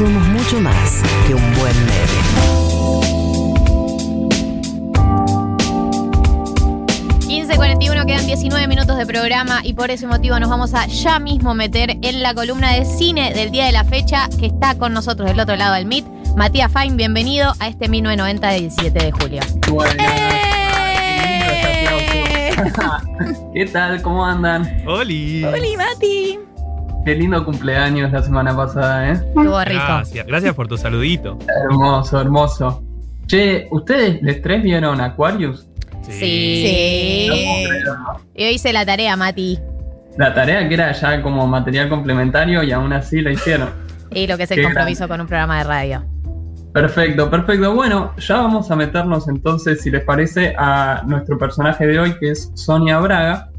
Somos mucho más que un buen meme. 41 quedan 19 minutos de programa y por ese motivo nos vamos a ya mismo meter en la columna de cine del día de la fecha que está con nosotros del otro lado del MIT. Matías Fine, bienvenido a este 1990 del 17 de julio. Bueno, ¿Qué tal? ¿Cómo andan? ¡Holi! ¡Holi, Mati! Qué lindo cumpleaños la semana pasada, ¿eh? Estuvo rico. Gracias, gracias por tu saludito. Hermoso, hermoso. Che, ¿ustedes les tres vieron Aquarius? Sí. Yo hice la tarea, Mati. La tarea que era ya como material complementario y aún así la hicieron. Y lo que es el Qué compromiso con un programa de radio. Perfecto, perfecto. Bueno, ya vamos a meternos entonces, si les parece, a nuestro personaje de hoy, que es Sonia Braga.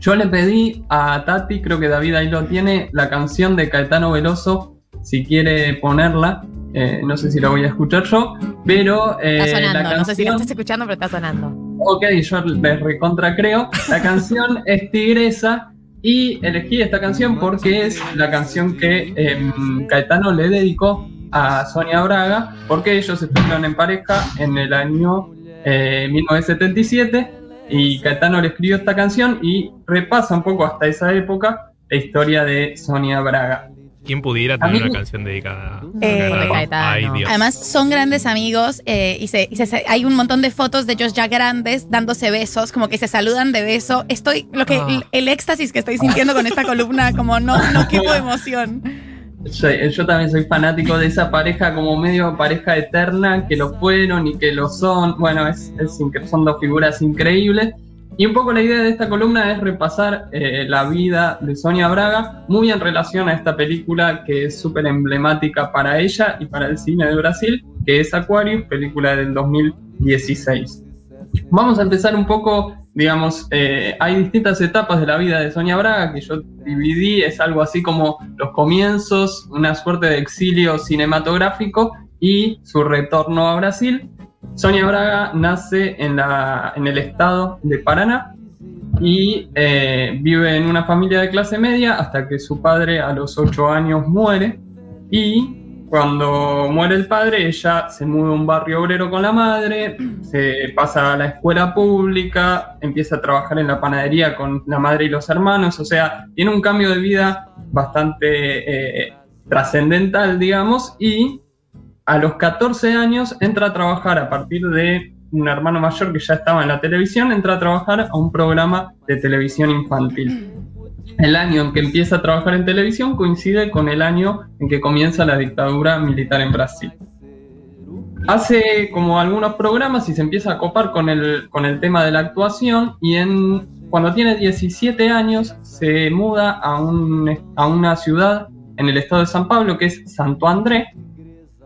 Yo le pedí a Tati, creo que David ahí lo tiene, la canción de Caetano Veloso, si quiere ponerla. Eh, no sé si la voy a escuchar yo, pero... eh, Está sonando. la No sé si canción- estás escuchando, pero está sonando. Ok, yo les recontra creo. La canción es Tigresa y elegí esta canción porque es la canción que em, Caetano le dedicó a Sonia Braga porque ellos estuvieron en pareja en el año eh, 1977 y Caetano le escribió esta canción y repasa un poco hasta esa época la historia de Sonia Braga. ¿Quién pudiera tener mí- una canción dedicada Eh, a Caetano. Ay, Dios. Además, son grandes amigos eh, y, se, y se- hay un montón de fotos de ellos ya grandes dándose besos, como que se saludan de beso. Estoy, lo que, Ah. el, el éxtasis que estoy sintiendo con esta columna, como no, no quepo emoción. Yo, yo también soy fanático de esa pareja como medio pareja eterna, que lo fueron y que lo son. Bueno, es, es son dos figuras increíbles. Y un poco la idea de esta columna es repasar eh, la vida de Sonia Braga, muy en relación a esta película que es súper emblemática para ella y para el cine de Brasil, que es Aquarius, película del 2016. Vamos a empezar un poco, digamos, eh, hay distintas etapas de la vida de Sonia Braga que yo dividí, es algo así como los comienzos, una suerte de exilio cinematográfico y su retorno a Brasil. Sonia Braga nace en, la, en el estado de Paraná y eh, vive en una familia de clase media hasta que su padre a los 8 años muere y cuando muere el padre ella se muda a un barrio obrero con la madre, se pasa a la escuela pública, empieza a trabajar en la panadería con la madre y los hermanos, o sea, tiene un cambio de vida bastante eh, trascendental, digamos, y a los 14 años entra a trabajar a partir de un hermano mayor que ya estaba en la televisión, entra a trabajar a un programa de televisión infantil. El año en que empieza a trabajar en televisión coincide con el año en que comienza la dictadura militar en Brasil. Hace como algunos programas y se empieza a copar con el, con el tema de la actuación y en, cuando tiene 17 años se muda a, un, a una ciudad en el estado de San Pablo que es Santo André,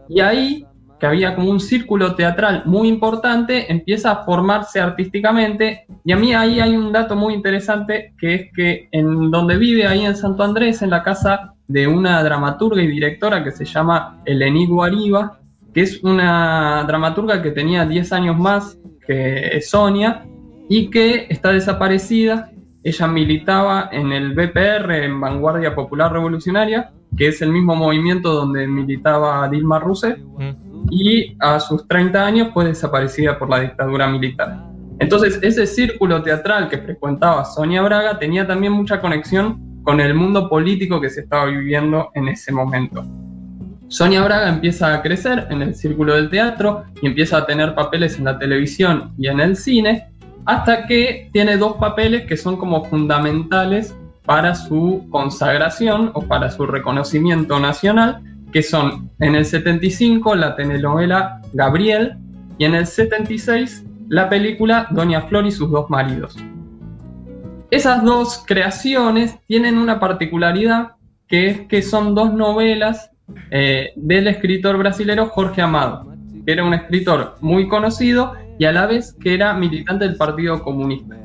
y ahí, que había como un círculo teatral muy importante, empieza a formarse artísticamente. Y a mí ahí hay un dato muy interesante, que es que en donde vive, ahí en Santo Andrés, en la casa de una dramaturga y directora que se llama Eleni Guariba, que es una dramaturga que tenía 10 años más que Sonia y que está desaparecida. Ella militaba en el BPR, en Vanguardia Popular Revolucionaria, que es el mismo movimiento donde militaba Dilma Rousseff, Mm. Y a sus 30 años fue desaparecida por la dictadura militar. Entonces, ese círculo teatral que frecuentaba Sonia Braga tenía también mucha conexión con el mundo político que se estaba viviendo en ese momento. Sonia Braga empieza a crecer en el círculo del teatro y empieza a tener papeles en la televisión y en el cine, hasta que tiene dos papeles que son como fundamentales para su consagración o para su reconocimiento nacional, que son en el 75 la telenovela Gabriel y en el 76 la película Doña Flor y sus dos maridos. Esas dos creaciones tienen una particularidad que es que son dos novelas eh, del escritor brasilero Jorge Amado, que era un escritor muy conocido y a la vez que era militante del Partido Comunista.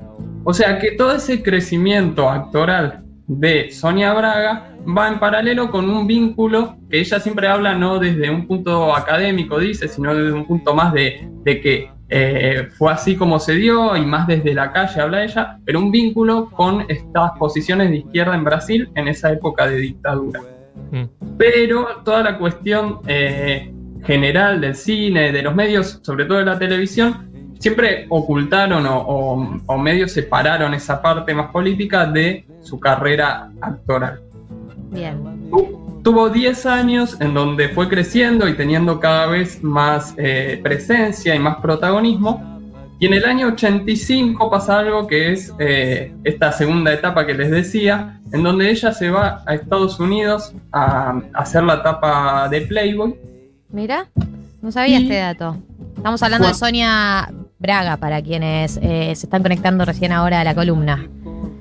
O sea que todo ese crecimiento actoral de Sonia Braga va en paralelo con un vínculo que ella siempre habla no desde un punto académico, dice, sino desde un punto más de, de que eh, fue así como se dio y más desde la calle habla ella, pero un vínculo con estas posiciones de izquierda en Brasil en esa época de dictadura. Mm. pero toda la cuestión eh, general del cine, de los medios, sobre todo de la televisión, siempre ocultaron o, o, o medio separaron esa parte más política de su carrera actoral. Bien. Tu- Tuvo 10 años en donde fue creciendo y teniendo cada vez más eh, presencia y más protagonismo. Y en el año 85 pasa algo que es eh, esta segunda etapa que les decía, en donde ella se va a Estados Unidos a, a hacer la etapa de Playboy. Mira, no sabía Y- este dato. Estamos hablando de. Sonia Braga, para quienes eh, se están conectando recién ahora a la columna.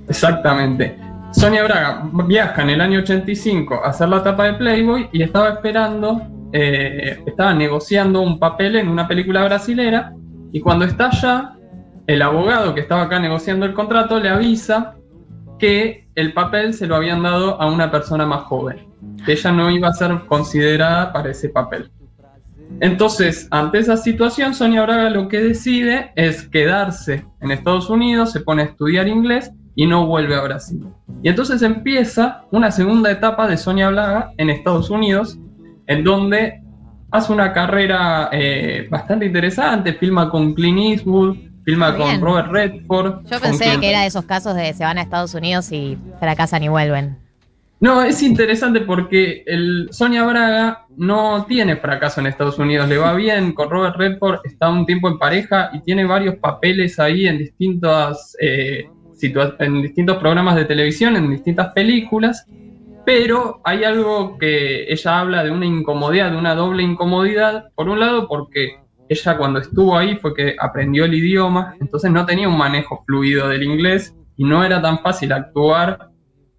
Exactamente. Sonia Braga viaja en el año 85 a hacer la etapa de Playboy y estaba esperando, eh, estaba negociando un papel en una película brasilera y cuando está allá, el abogado que estaba acá negociando el contrato le avisa que el papel se lo habían dado a una persona más joven, que ella no iba a ser considerada para ese papel. Entonces, ante esa situación, Sonia Braga lo que decide es quedarse en Estados Unidos, se pone a estudiar inglés y no vuelve a Brasil. Y entonces empieza una segunda etapa de Sonia Braga en Estados Unidos, en donde hace una carrera eh, bastante interesante, filma con Clint Eastwood, filma bien. con Robert Redford. Yo pensé que era de esos casos de se van a Estados Unidos y fracasan y vuelven. No, es interesante porque el Sonia Braga no tiene fracaso en Estados Unidos, le va bien, con Robert Redford está un tiempo en pareja y tiene varios papeles ahí en distintas eh, en distintos programas de televisión, en distintas películas, pero hay algo que ella habla de una incomodidad, de una doble incomodidad, por un lado porque ella cuando estuvo ahí fue que aprendió el idioma, entonces no tenía un manejo fluido del inglés y no era tan fácil actuar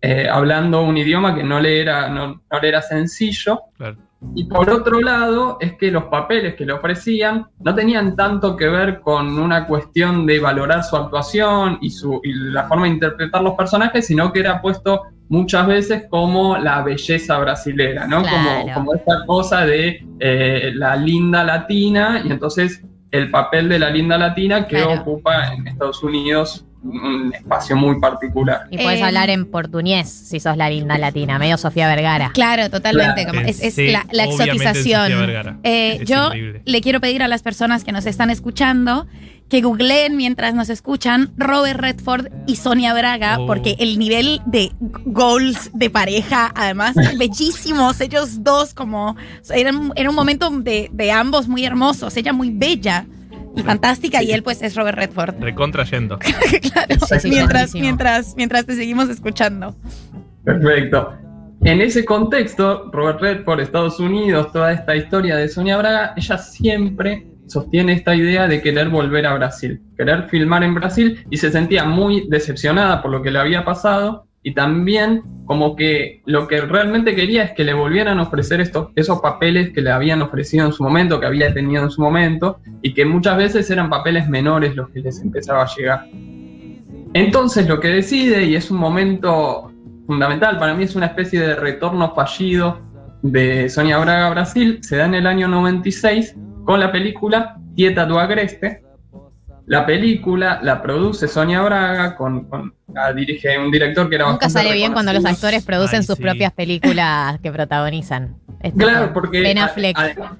eh, hablando un idioma que no le era, no, no le era sencillo. Claro. Y por otro lado, es que los papeles que le ofrecían no tenían tanto que ver con una cuestión de valorar su actuación y, su, y la forma de interpretar los personajes, sino que era puesto muchas veces como la belleza brasilera, ¿no? Claro. Como, como esta cosa de eh, la linda latina, y entonces el papel de la linda latina que Claro. ocupa en Estados Unidos un espacio muy particular. Y podés Eh, hablar en portuñés si sos la linda latina, medio Sofía Vergara. Claro, totalmente. Claro. como es la, exotización. Sofía Vergara. Eh, Es yo increíble. le quiero pedir a las personas que nos están escuchando que googleen mientras nos escuchan Robert Redford y Sonia Braga, Oh. porque el nivel de goals de pareja, además, bellísimos, ellos dos como, era, un- era un momento de, de ambos muy hermosos, ella muy bella y fantástica y él pues es Robert Redford. Recontra yendo. claro, mientras, mientras, mientras te seguimos escuchando. Perfecto. En ese contexto, Robert Redford, Estados Unidos, toda esta historia de Sonia Braga, ella siempre sostiene esta idea de querer volver a Brasil, querer filmar en Brasil y se sentía muy decepcionada por lo que le había pasado y también como que lo que realmente quería es que le volvieran a ofrecer estos, esos papeles que le habían ofrecido en su momento, que había tenido en su momento y que muchas veces eran papeles menores los que les empezaba a llegar. Entonces lo que decide, y es un momento fundamental, para mí es una especie de retorno fallido de Sonia Braga a Brasil, se da en el año 96 con la película Tieta do Agreste. La película la produce Sonia Braga, con, con- la dirige un director que era Nunca bastante sale bien cuando los actores producen Ay, sus sí. propias películas que protagonizan. Es Claro, porque. Ben a- Affleck. a-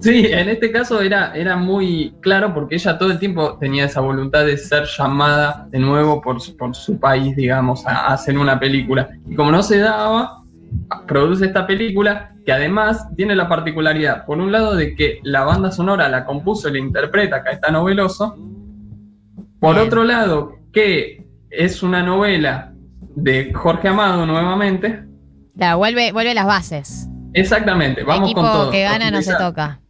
sí, en este caso era, era muy claro porque ella todo el tiempo tenía esa voluntad de ser llamada de nuevo por, su- por su país, digamos, a, a hacer una película. Y como no se daba, produce esta película que además tiene la particularidad, por un lado, de que la banda sonora la compuso y la interpreta Caetano Veloso. Por Bien. otro lado, que es una novela de Jorge Amado nuevamente. Claro, vuelve, vuelve las bases. Exactamente, vamos Equipo con todo. que gana no se toca.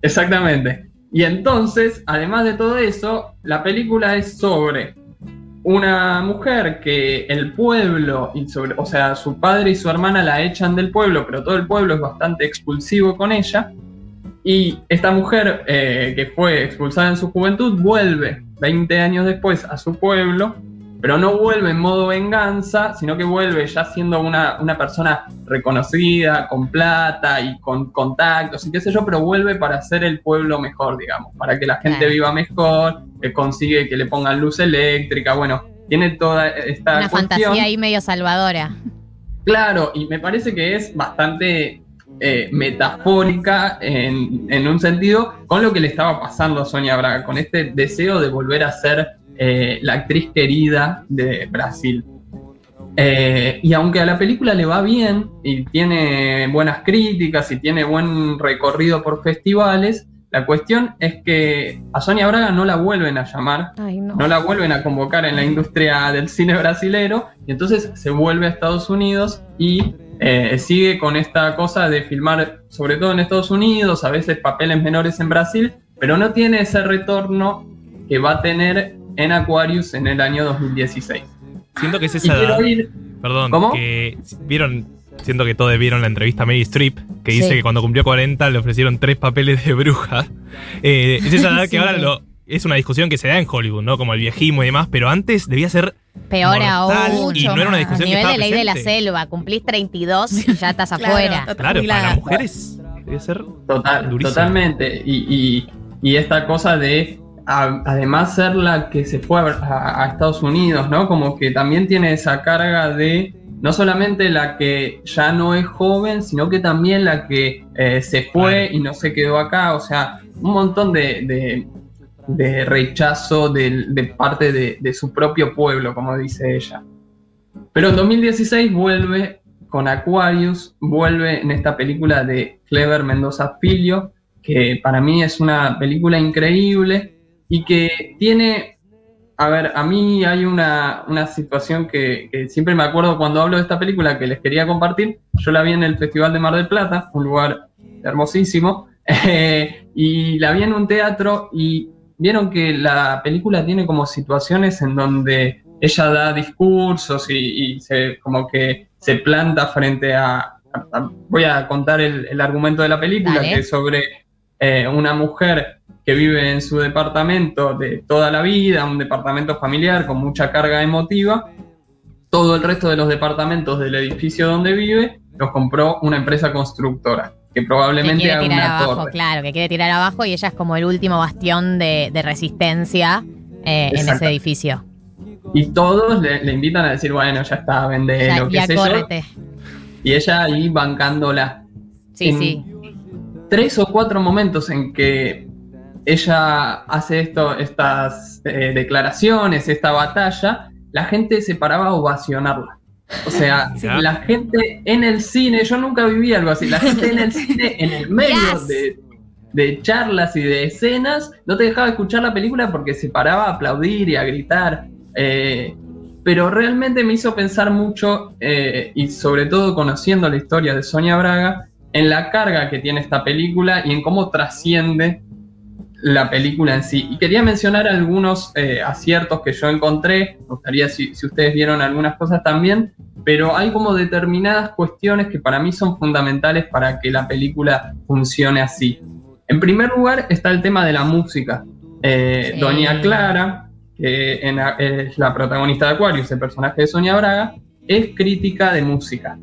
Exactamente. Y entonces, además de todo eso, la película es sobre una mujer que el pueblo, y sobre, o sea, su padre y su hermana la echan del pueblo, pero todo el pueblo es bastante expulsivo con ella. Y esta mujer eh, que fue expulsada en su juventud vuelve 20 años después a su pueblo, pero no vuelve en modo venganza, sino que vuelve ya siendo una, una persona reconocida, con plata y con contactos y qué sé yo, pero vuelve para hacer el pueblo mejor, digamos, para que la gente Claro. viva mejor, que consigue que le pongan luz eléctrica, bueno, tiene toda esta Una cuestión. fantasía ahí medio salvadora. Claro, y me parece que es bastante eh, metafórica en, en un sentido con lo que le estaba pasando a Sonia Braga, con este deseo de volver a ser eh, la actriz querida de Brasil. Eh, y aunque a la película le va bien y tiene buenas críticas y tiene buen recorrido por festivales, la cuestión es que a Sonia Braga no la vuelven a llamar, Ay, no. no la vuelven a convocar en la industria del cine brasilero, y entonces se vuelve a Estados Unidos y eh, sigue con esta cosa de filmar, sobre todo en Estados Unidos, a veces papeles menores en Brasil, pero no tiene ese retorno que va a tener en Aquarius en el año 2016. Siento que es esa edad. ir Perdón, ¿Cómo? que vieron, siento que todos vieron la entrevista a Mary Streep, que dice Sí. que cuando cumplió 40 le ofrecieron tres papeles de bruja. Eh, es esa edad Sí. que ahora lo, es una discusión que se da en Hollywood, ¿no? Como el viejismo y demás, pero antes debía ser Peor aún. y no era una A discusión que nivel estaba de ley de la presente. selva, cumplís 32 y ya estás Claro, afuera. Claro, para las mujeres debe ser Total, Durísimo. totalmente. Y, y- y esta cosa de a- además ser la que se fue a, a Estados Unidos, ¿no? Como que también tiene esa carga de no solamente la que ya no es joven, sino que también la que eh, se fue y no se quedó acá. O sea, un montón de, de- de rechazo de, parte de, de su propio pueblo, como dice ella. Pero en 2016 vuelve con Aquarius, vuelve en esta película de Clever Mendoza Filio, que para mí es una película increíble y que tiene, a ver, a mí hay una, una situación que, que siempre me acuerdo cuando hablo de esta película que les quería compartir. Yo la vi en el Festival de Mar del Plata, un lugar hermosísimo, eh, y la vi en un teatro y vieron que la película tiene como situaciones en donde ella da discursos y, y se, como que se planta frente a... voy a contar el, el argumento de la película, Dale. que es sobre eh, una mujer que vive en su departamento de toda la vida, un departamento familiar con mucha carga emotiva. Todo el resto de los departamentos del edificio donde vive los compró una empresa constructora, que Que probablemente quiere haga tirar una abajo, torre. claro, que quiere tirar abajo y ella es como el último bastión de, de resistencia eh, en ese edificio. Y todos le, le invitan a decir, bueno, ya está, vende Ya, lo que ya sé yo. Y ella ahí bancándola. Sí, En sí. Tres o cuatro momentos en que ella hace esto, estas eh, declaraciones, esta batalla, la gente se paraba a ovacionarla. O sea, Ya. la gente en el cine, yo nunca viví algo así, la gente en el cine, en el medio Yes. de, de charlas y de escenas, no te dejaba escuchar la película porque se paraba a aplaudir y a gritar. Eh, pero realmente me hizo pensar mucho, eh, y sobre todo conociendo la historia de Sonia Braga, en la carga que tiene esta película y en cómo trasciende la película en sí. Y quería mencionar algunos eh, aciertos que yo encontré, me gustaría si, si ustedes vieron algunas cosas también, pero hay como determinadas cuestiones que para mí son fundamentales para que la película funcione así. En primer lugar está el tema de la música. Eh, Sí. Doña Clara, que en- es la protagonista de Aquarius, el personaje de Sonia Braga, es crítica de música.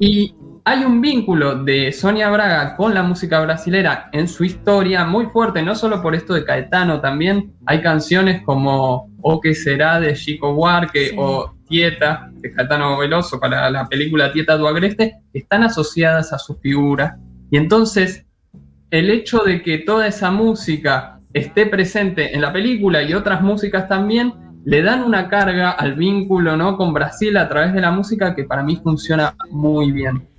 Y hay un vínculo de Sonia Braga con la música brasilera en su historia muy fuerte, no solo por esto de Caetano, también hay canciones como O que será de Chico Buarque Sí. o Tieta de Caetano Veloso para la película Tieta do Agreste, están asociadas a su figura. Y entonces, el hecho de que toda esa música esté presente en la película y otras músicas también, le dan una carga al vínculo ¿no? con Brasil a través de la música que para mí funciona muy bien.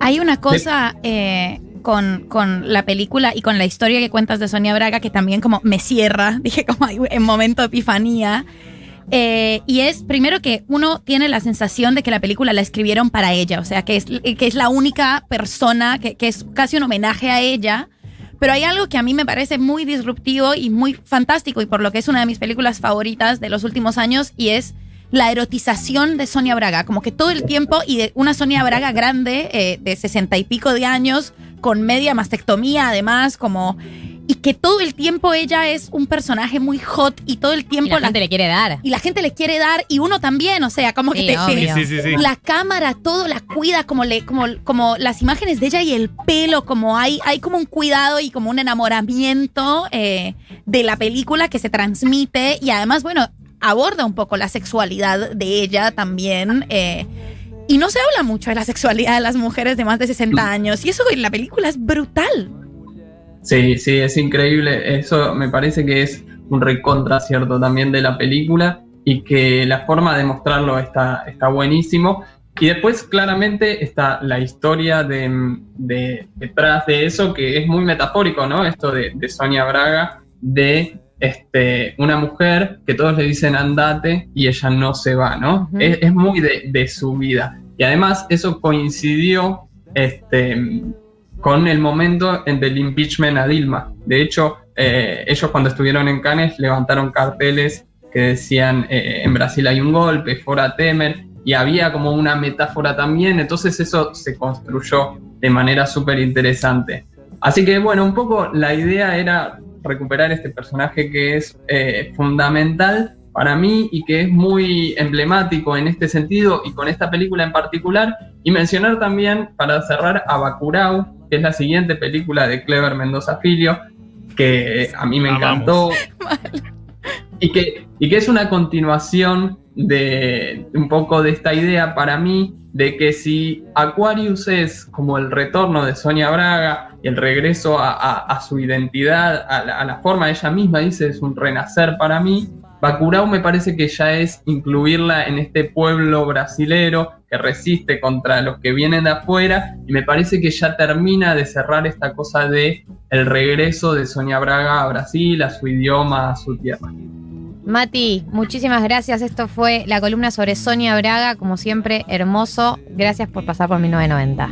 Hay una cosa eh, con, con la película y con la historia que cuentas de Sonia Braga que también como me cierra, dije como hay- en momento de epifanía. Eh, y es primero que uno tiene la sensación de que la película la escribieron para ella, o sea, que es, que es la única persona, que, que es casi un homenaje a ella. Pero hay algo que a mí me parece muy disruptivo y muy fantástico y por lo que es una de mis películas favoritas de los últimos años y es la erotización de Sonia Braga, como que todo el tiempo y de una Sonia Braga grande eh, de sesenta y pico de años con media mastectomía además como y que todo el tiempo ella es un personaje muy hot y todo el Y tiempo la la, gente le quiere dar. y la gente le quiere dar y uno también, o sea, como que Sí, te- sí, sí. la cámara todo la cuida como le como como las imágenes de ella y el pelo como hay hay como un cuidado y como un enamoramiento eh, de la película que se transmite y además bueno aborda un poco la sexualidad de ella también eh, Y no se habla mucho de la sexualidad de las mujeres de más de 60 años. Y eso en la película es brutal. Sí, sí, es increíble. Eso me parece que es un recontra cierto también de la película y que la forma de mostrarlo está, está buenísimo. Y después claramente está la historia de, de- detrás de eso, que es muy metafórico, ¿no? Esto de, de Sonia Braga, de este, una mujer que todos le dicen andate y ella no se va, ¿no? Es, es muy de, de su vida. Y además eso coincidió este, con el momento en del impeachment a Dilma. De hecho, eh, ellos cuando estuvieron en Cannes levantaron carteles que decían eh, en Brasil hay un golpe, fora Temer, y había como una metáfora también, entonces eso se construyó de manera súper interesante. Así que bueno, un poco la idea era recuperar este personaje que es eh, fundamental para mí y que es muy emblemático en este sentido y con esta película en particular, y mencionar también, para cerrar, a Bacurau, que es la siguiente película de Clever Mendoza Filio, que a mí me encantó. Y que, y que es una continuación de un poco de esta idea para mí de que si Aquarius es como el retorno de Sonia Braga y el regreso a, su identidad, a la, a la forma de ella misma, dice, es un renacer para mí, Bacurau me parece que ya es incluirla en este pueblo brasilero que resiste contra los que vienen de afuera y me parece que ya termina de cerrar esta cosa de el regreso de Sonia Braga a Brasil, a su idioma, a su tierra. Mati, muchísimas gracias. Esto fue la columna sobre Sonia Braga, como siempre, hermoso. Gracias por pasar por 1990.